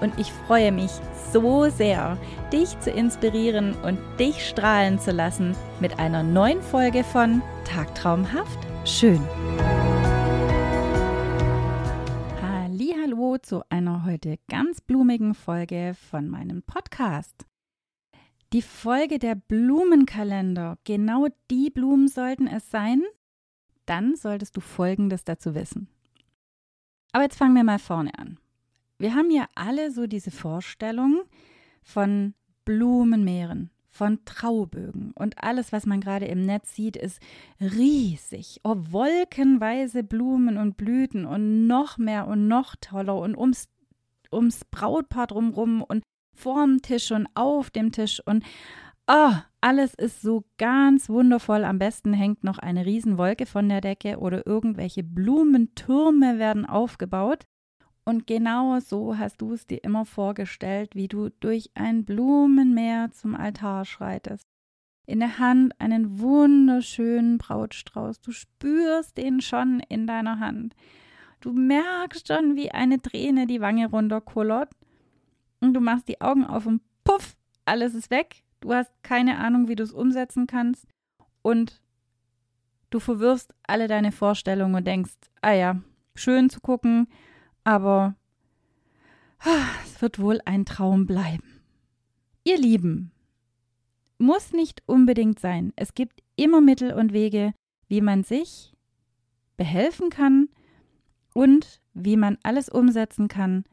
und ich freue mich so sehr, dich zu inspirieren und dich strahlen zu lassen mit einer neuen Folge von Tagtraumhaft schön. Hallo zu einer heute ganz blumigen Folge von meinem Podcast. Die Folge der Blumenkalender. Genau die Blumen sollten es sein. Dann solltest du Folgendes dazu wissen. Aber jetzt fangen wir mal vorne an. Wir haben ja alle so diese Vorstellung von Blumenmeeren, von Traubögen und alles, was man gerade im Netz sieht, ist riesig. Oh, wolkenweise Blumen und Blüten und noch mehr und noch toller und ums, ums Brautpaar drumrum und vorm Tisch und auf dem Tisch und oh, alles ist so ganz wundervoll. Am besten hängt noch eine Riesenwolke von der Decke oder irgendwelche Blumentürme werden aufgebaut. Und genau so hast du es dir immer vorgestellt, wie du durch ein Blumenmeer zum Altar schreitest. In der Hand einen wunderschönen Brautstrauß. Du spürst den schon in deiner Hand. Du merkst schon, wie eine Träne die Wange runterkullert. Und du machst die Augen auf und puff, alles ist weg. Du hast keine Ahnung, wie du es umsetzen kannst. Und du verwirfst alle deine Vorstellungen und denkst, ah ja, schön zu gucken, aber es wird wohl ein Traum bleiben. Ihr Lieben, muss nicht unbedingt sein. Es gibt immer Mittel und Wege, wie man sich behelfen kann und wie man alles umsetzen kann,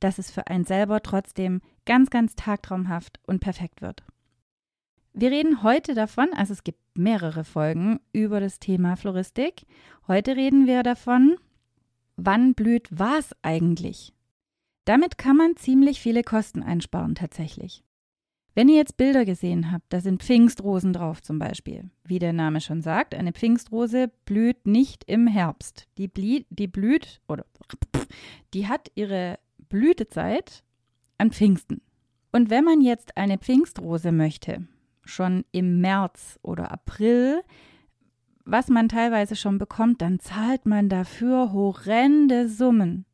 dass es für einen selber trotzdem ganz, ganz tagtraumhaft und perfekt wird. Wir reden heute davon, also es gibt mehrere Folgen über das Thema Floristik. Heute reden wir davon, wann blüht was eigentlich? Damit kann man ziemlich viele Kosten einsparen tatsächlich. Wenn ihr jetzt Bilder gesehen habt, da sind Pfingstrosen drauf zum Beispiel. Wie der Name schon sagt, eine Pfingstrose blüht nicht im Herbst. Die, blie, die blüht oder die hat ihre Blütezeit an Pfingsten. Und wenn man jetzt eine Pfingstrose möchte, schon im März oder April, was man teilweise schon bekommt, dann zahlt man dafür horrende Summen.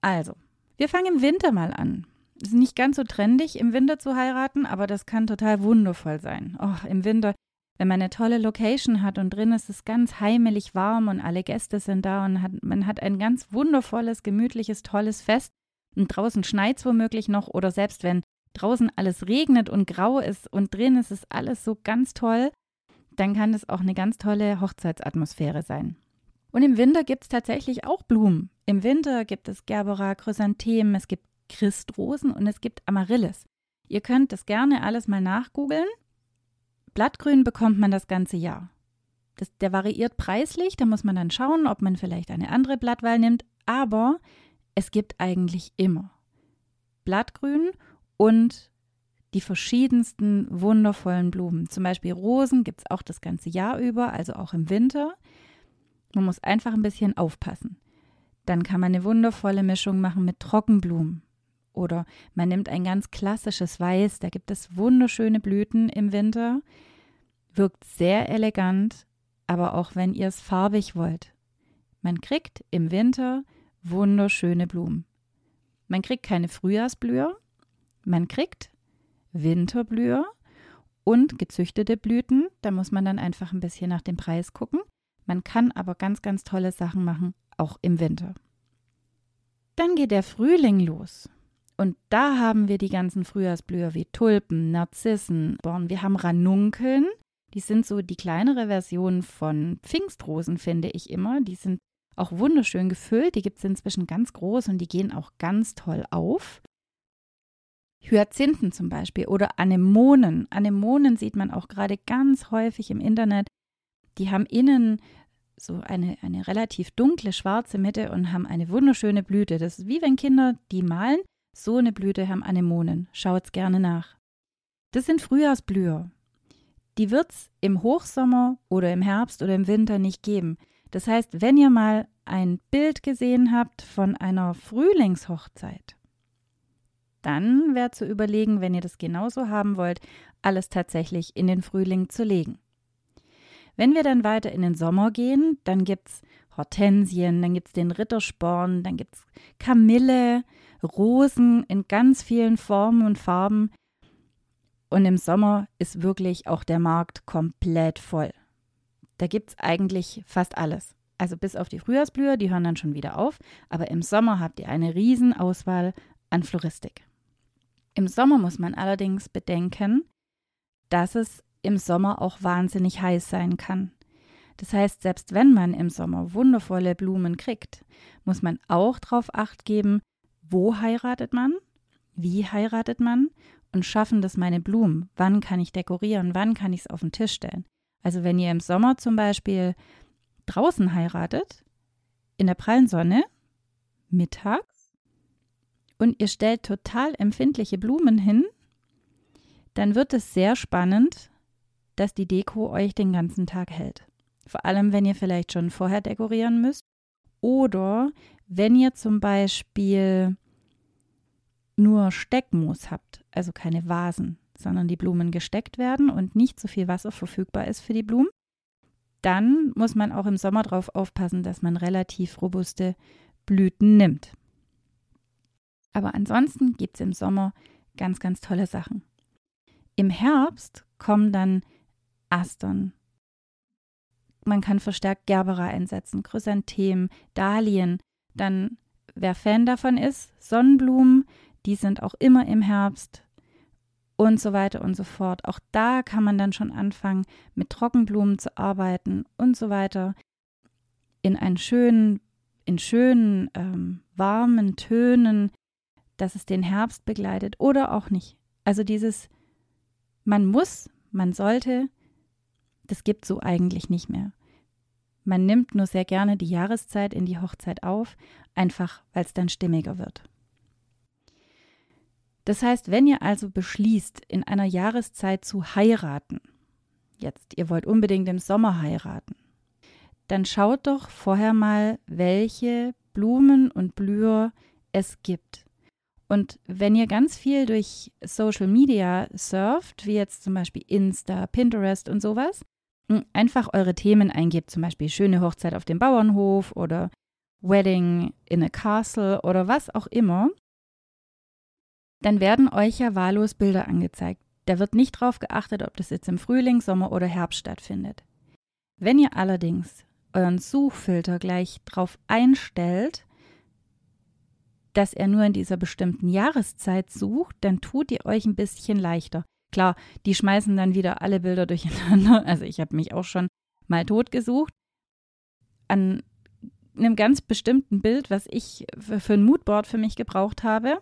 Also, wir fangen im Winter mal an. Es ist nicht ganz so trendig, im Winter zu heiraten, aber das kann total wundervoll sein. Oh, im Winter, wenn man eine tolle Location hat und drin ist es ganz heimelig warm und alle Gäste sind da und hat, man hat ein ganz wundervolles, gemütliches, tolles Fest und draußen schneit es womöglich noch oder selbst wenn draußen alles regnet und grau ist und drin ist es alles so ganz toll, dann kann es auch eine ganz tolle Hochzeitsatmosphäre sein. Und im Winter gibt es tatsächlich auch Blumen. Im Winter gibt es Gerbera, Chrysanthemen, es gibt Christrosen und es gibt Amaryllis. Ihr könnt das gerne alles mal nachgoogeln. Blattgrün bekommt man das ganze Jahr. Das, der variiert preislich, da muss man dann schauen, ob man vielleicht eine andere Blattwahl nimmt, aber es gibt eigentlich immer Blattgrün und die verschiedensten wundervollen Blumen. Zum Beispiel Rosen gibt es auch das ganze Jahr über, also auch im Winter. Man muss einfach ein bisschen aufpassen. Dann kann man eine wundervolle Mischung machen mit Trockenblumen. Oder man nimmt ein ganz klassisches Weiß, da gibt es wunderschöne Blüten im Winter. Wirkt sehr elegant, aber auch wenn ihr es farbig wollt. Man kriegt im Winter wunderschöne Blumen. Man kriegt keine Frühjahrsblüher, man kriegt Winterblüher und gezüchtete Blüten. Da muss man dann einfach ein bisschen nach dem Preis gucken. Man kann aber ganz, ganz tolle Sachen machen, auch im Winter. Dann geht der Frühling los. Und da haben wir die ganzen Frühjahrsblüher wie Tulpen, Narzissen, Born. Wir haben Ranunkeln. Die sind so die kleinere Version von Pfingstrosen, finde ich immer. Die sind auch wunderschön gefüllt. Die gibt es inzwischen ganz groß und die gehen auch ganz toll auf. Hyazinthen zum Beispiel oder Anemonen. Anemonen sieht man auch gerade ganz häufig im Internet. Die haben innen so eine, eine relativ dunkle schwarze Mitte und haben eine wunderschöne Blüte. Das ist wie wenn Kinder die malen. So eine Blüte haben Anemonen. Schaut's gerne nach. Das sind Frühjahrsblüher. die wird es im Hochsommer oder im Herbst oder im Winter nicht geben. Das heißt, wenn ihr mal ein Bild gesehen habt von einer Frühlingshochzeit, dann wäre zu überlegen, wenn ihr das genauso haben wollt, alles tatsächlich in den Frühling zu legen. Wenn wir dann weiter in den Sommer gehen, dann gibt es Hortensien, dann gibt es den Rittersporn, dann gibt es Kamille, Rosen in ganz vielen Formen und Farben. Und im Sommer ist wirklich auch der Markt komplett voll. Da gibt es eigentlich fast alles. Also bis auf die Frühjahrsblüher, die hören dann schon wieder auf. Aber im Sommer habt ihr eine Riesenauswahl an Floristik. Im Sommer muss man allerdings bedenken, dass es im Sommer auch wahnsinnig heiß sein kann. Das heißt, selbst wenn man im Sommer wundervolle Blumen kriegt, muss man auch darauf acht geben, wo heiratet man, wie heiratet man und schaffen das meine Blumen, wann kann ich dekorieren, wann kann ich es auf den Tisch stellen. Also wenn ihr im Sommer zum Beispiel draußen heiratet, in der prallen Sonne, mittags, und ihr stellt total empfindliche Blumen hin, dann wird es sehr spannend, dass die Deko euch den ganzen Tag hält. Vor allem, wenn ihr vielleicht schon vorher dekorieren müsst oder wenn ihr zum Beispiel nur Steckmoos habt, also keine Vasen, sondern die Blumen gesteckt werden und nicht so viel Wasser verfügbar ist für die Blumen, dann muss man auch im Sommer darauf aufpassen, dass man relativ robuste Blüten nimmt. Aber ansonsten gibt es im Sommer ganz, ganz tolle Sachen. Im Herbst kommen dann Astern. Man kann verstärkt Gerbera einsetzen, Chrysanthemen, Dahlien. Dann, wer Fan davon ist, Sonnenblumen, die sind auch immer im Herbst und so weiter und so fort. Auch da kann man dann schon anfangen, mit Trockenblumen zu arbeiten und so weiter. In einen schönen, in schönen, ähm, warmen Tönen, dass es den Herbst begleitet oder auch nicht. Also dieses, man muss, man sollte das gibt so eigentlich nicht mehr. Man nimmt nur sehr gerne die Jahreszeit in die Hochzeit auf, einfach weil es dann stimmiger wird. Das heißt, wenn ihr also beschließt, in einer Jahreszeit zu heiraten, jetzt ihr wollt unbedingt im Sommer heiraten, dann schaut doch vorher mal, welche Blumen und Blüher es gibt. Und wenn ihr ganz viel durch Social Media surft, wie jetzt zum Beispiel Insta, Pinterest und sowas, einfach eure Themen eingebt, zum Beispiel schöne Hochzeit auf dem Bauernhof oder Wedding in a Castle oder was auch immer, dann werden euch ja wahllos Bilder angezeigt. Da wird nicht drauf geachtet, ob das jetzt im Frühling, Sommer oder Herbst stattfindet. Wenn ihr allerdings euren Suchfilter gleich drauf einstellt, dass er nur in dieser bestimmten Jahreszeit sucht, dann tut ihr euch ein bisschen leichter. Klar, die schmeißen dann wieder alle Bilder durcheinander. Also ich habe mich auch schon mal tot gesucht. An einem ganz bestimmten Bild, was ich für ein Moodboard für mich gebraucht habe.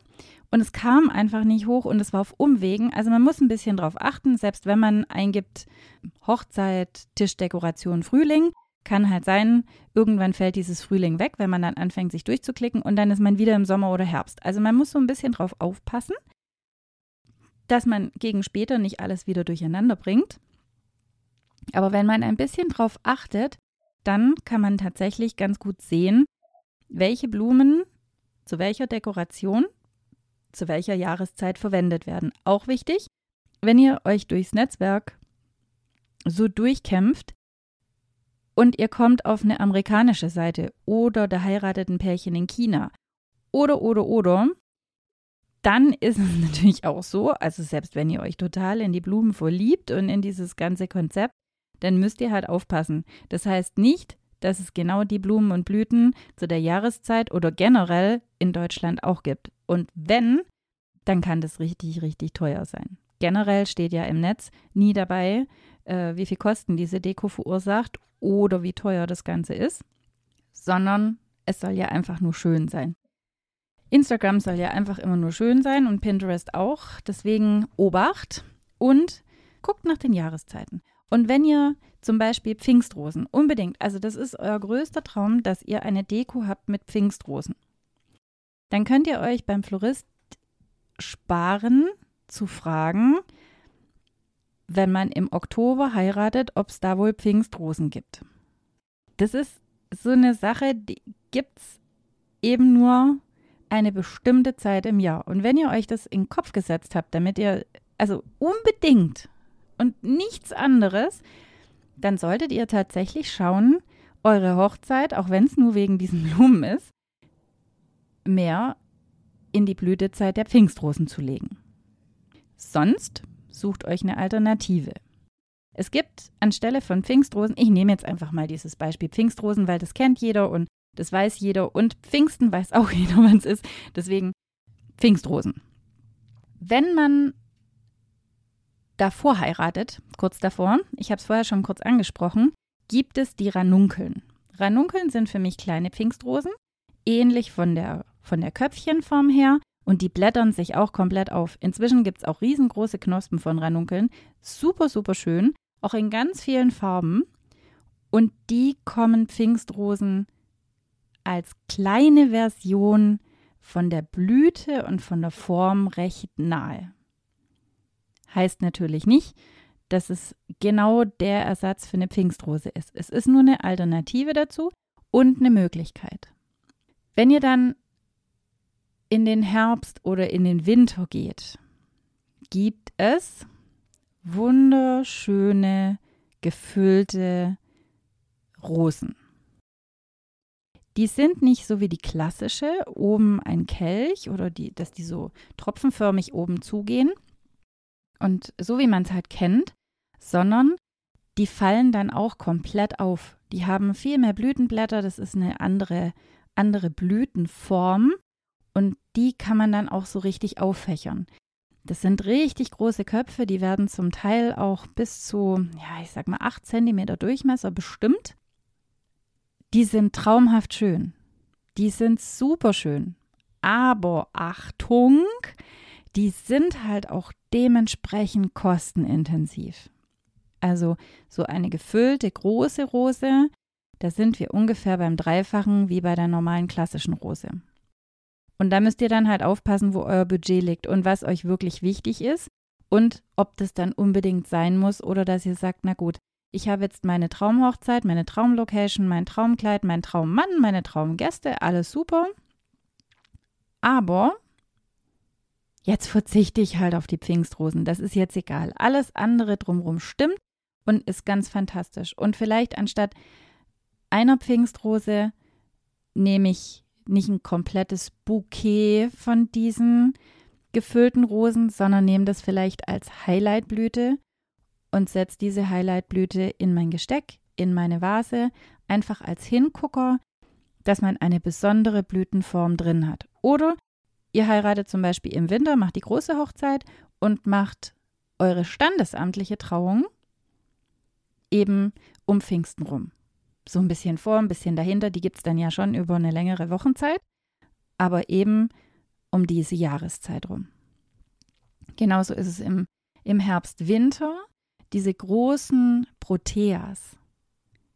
Und es kam einfach nicht hoch und es war auf Umwegen. Also man muss ein bisschen drauf achten, selbst wenn man eingibt Hochzeit, Tischdekoration, Frühling, kann halt sein, irgendwann fällt dieses Frühling weg, wenn man dann anfängt, sich durchzuklicken und dann ist man wieder im Sommer oder Herbst. Also man muss so ein bisschen drauf aufpassen dass man gegen später nicht alles wieder durcheinander bringt. Aber wenn man ein bisschen drauf achtet, dann kann man tatsächlich ganz gut sehen, welche Blumen zu welcher Dekoration, zu welcher Jahreszeit verwendet werden. Auch wichtig, wenn ihr euch durchs Netzwerk so durchkämpft und ihr kommt auf eine amerikanische Seite oder da heiratet ein Pärchen in China oder oder oder, dann ist es natürlich auch so, also selbst wenn ihr euch total in die Blumen verliebt und in dieses ganze Konzept, dann müsst ihr halt aufpassen. Das heißt nicht, dass es genau die Blumen und Blüten zu der Jahreszeit oder generell in Deutschland auch gibt. Und wenn, dann kann das richtig, richtig teuer sein. Generell steht ja im Netz nie dabei, äh, wie viel Kosten diese Deko verursacht oder wie teuer das Ganze ist, sondern es soll ja einfach nur schön sein. Instagram soll ja einfach immer nur schön sein und Pinterest auch. Deswegen Obacht und guckt nach den Jahreszeiten. Und wenn ihr zum Beispiel Pfingstrosen, unbedingt, also das ist euer größter Traum, dass ihr eine Deko habt mit Pfingstrosen, dann könnt ihr euch beim Florist sparen zu fragen, wenn man im Oktober heiratet, ob es da wohl Pfingstrosen gibt. Das ist so eine Sache, die gibt es eben nur eine bestimmte Zeit im Jahr. Und wenn ihr euch das in den Kopf gesetzt habt, damit ihr, also unbedingt und nichts anderes, dann solltet ihr tatsächlich schauen, eure Hochzeit, auch wenn es nur wegen diesen Blumen ist, mehr in die Blütezeit der Pfingstrosen zu legen. Sonst sucht euch eine Alternative. Es gibt anstelle von Pfingstrosen, ich nehme jetzt einfach mal dieses Beispiel Pfingstrosen, weil das kennt jeder und das weiß jeder und Pfingsten weiß auch jeder, wann es ist. Deswegen Pfingstrosen. Wenn man davor heiratet, kurz davor, ich habe es vorher schon kurz angesprochen, gibt es die Ranunkeln. Ranunkeln sind für mich kleine Pfingstrosen, ähnlich von der, von der Köpfchenform her und die blättern sich auch komplett auf. Inzwischen gibt es auch riesengroße Knospen von Ranunkeln. Super, super schön, auch in ganz vielen Farben. Und die kommen Pfingstrosen als kleine Version von der Blüte und von der Form recht nahe. Heißt natürlich nicht, dass es genau der Ersatz für eine Pfingstrose ist. Es ist nur eine Alternative dazu und eine Möglichkeit. Wenn ihr dann in den Herbst oder in den Winter geht, gibt es wunderschöne, gefüllte Rosen. Die sind nicht so wie die klassische, oben ein Kelch oder die, dass die so tropfenförmig oben zugehen und so wie man es halt kennt, sondern die fallen dann auch komplett auf. Die haben viel mehr Blütenblätter, das ist eine andere, andere Blütenform und die kann man dann auch so richtig auffächern. Das sind richtig große Köpfe, die werden zum Teil auch bis zu, ja, ich sag mal, 8 cm Durchmesser bestimmt. Die sind traumhaft schön. Die sind super schön. Aber Achtung, die sind halt auch dementsprechend kostenintensiv. Also so eine gefüllte große Rose, da sind wir ungefähr beim Dreifachen wie bei der normalen klassischen Rose. Und da müsst ihr dann halt aufpassen, wo euer Budget liegt und was euch wirklich wichtig ist und ob das dann unbedingt sein muss oder dass ihr sagt, na gut, ich habe jetzt meine Traumhochzeit, meine Traumlocation, mein Traumkleid, mein Traummann, meine Traumgäste, alles super. Aber jetzt verzichte ich halt auf die Pfingstrosen. Das ist jetzt egal. Alles andere drumherum stimmt und ist ganz fantastisch. Und vielleicht anstatt einer Pfingstrose nehme ich nicht ein komplettes Bouquet von diesen gefüllten Rosen, sondern nehme das vielleicht als Highlightblüte und setze diese Highlightblüte in mein Gesteck, in meine Vase, einfach als Hingucker, dass man eine besondere Blütenform drin hat. Oder ihr heiratet zum Beispiel im Winter, macht die große Hochzeit und macht eure standesamtliche Trauung eben um Pfingsten rum so ein bisschen vor, ein bisschen dahinter. Die gibt es dann ja schon über eine längere Wochenzeit, aber eben um diese Jahreszeit rum. Genauso ist es im, im Herbst, Winter. Diese großen Proteas,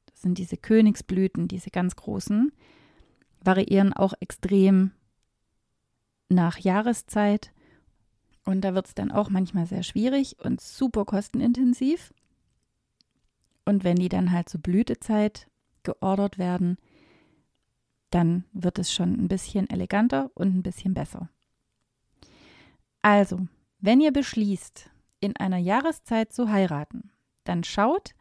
das sind diese Königsblüten, diese ganz großen, variieren auch extrem nach Jahreszeit. Und da wird es dann auch manchmal sehr schwierig und super kostenintensiv. Und wenn die dann halt zur Blütezeit geordert werden, dann wird es schon ein bisschen eleganter und ein bisschen besser. Also, wenn ihr beschließt, in einer Jahreszeit zu heiraten, dann schaut,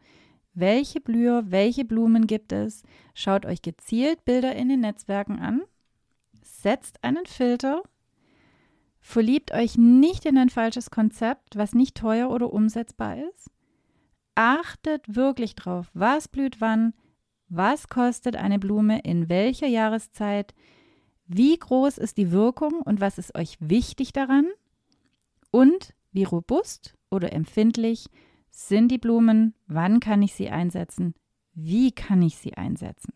welche Blüher, welche Blumen gibt es, schaut euch gezielt Bilder in den Netzwerken an, setzt einen Filter, verliebt euch nicht in ein falsches Konzept, was nicht teuer oder umsetzbar ist, achtet wirklich drauf, was blüht wann, was kostet eine Blume in welcher Jahreszeit? Wie groß ist die Wirkung und was ist euch wichtig daran? Und wie robust oder empfindlich sind die Blumen? Wann kann ich sie einsetzen? Wie kann ich sie einsetzen?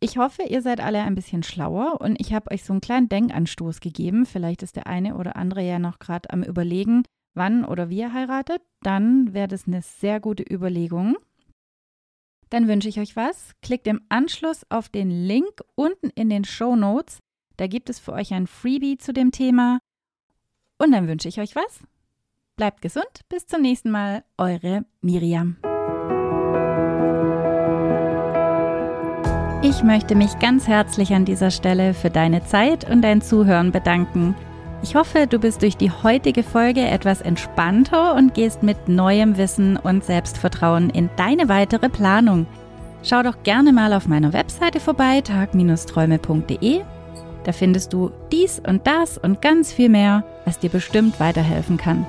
Ich hoffe, ihr seid alle ein bisschen schlauer und ich habe euch so einen kleinen Denkanstoß gegeben. Vielleicht ist der eine oder andere ja noch gerade am Überlegen, wann oder wie ihr heiratet, dann wäre das eine sehr gute Überlegung. Dann wünsche ich euch was. Klickt im Anschluss auf den Link unten in den Show Notes. Da gibt es für euch ein Freebie zu dem Thema. Und dann wünsche ich euch was. Bleibt gesund, bis zum nächsten Mal, eure Miriam. Ich möchte mich ganz herzlich an dieser Stelle für deine Zeit und dein Zuhören bedanken. Ich hoffe, du bist durch die heutige Folge etwas entspannter und gehst mit neuem Wissen und Selbstvertrauen in deine weitere Planung. Schau doch gerne mal auf meiner Webseite vorbei, tag-träume.de. Da findest du dies und das und ganz viel mehr, was dir bestimmt weiterhelfen kann.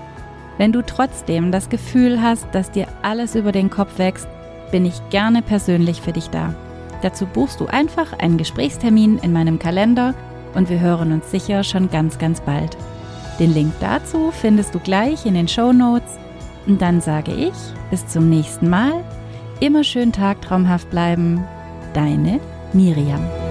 Wenn du trotzdem das Gefühl hast, dass dir alles über den Kopf wächst, bin ich gerne persönlich für dich da. Dazu buchst du einfach einen Gesprächstermin in meinem Kalender und wir hören uns sicher schon ganz, ganz bald. Den Link dazu findest du gleich in den Show Notes. Und dann sage ich bis zum nächsten Mal. Immer schön tagtraumhaft bleiben. Deine Miriam.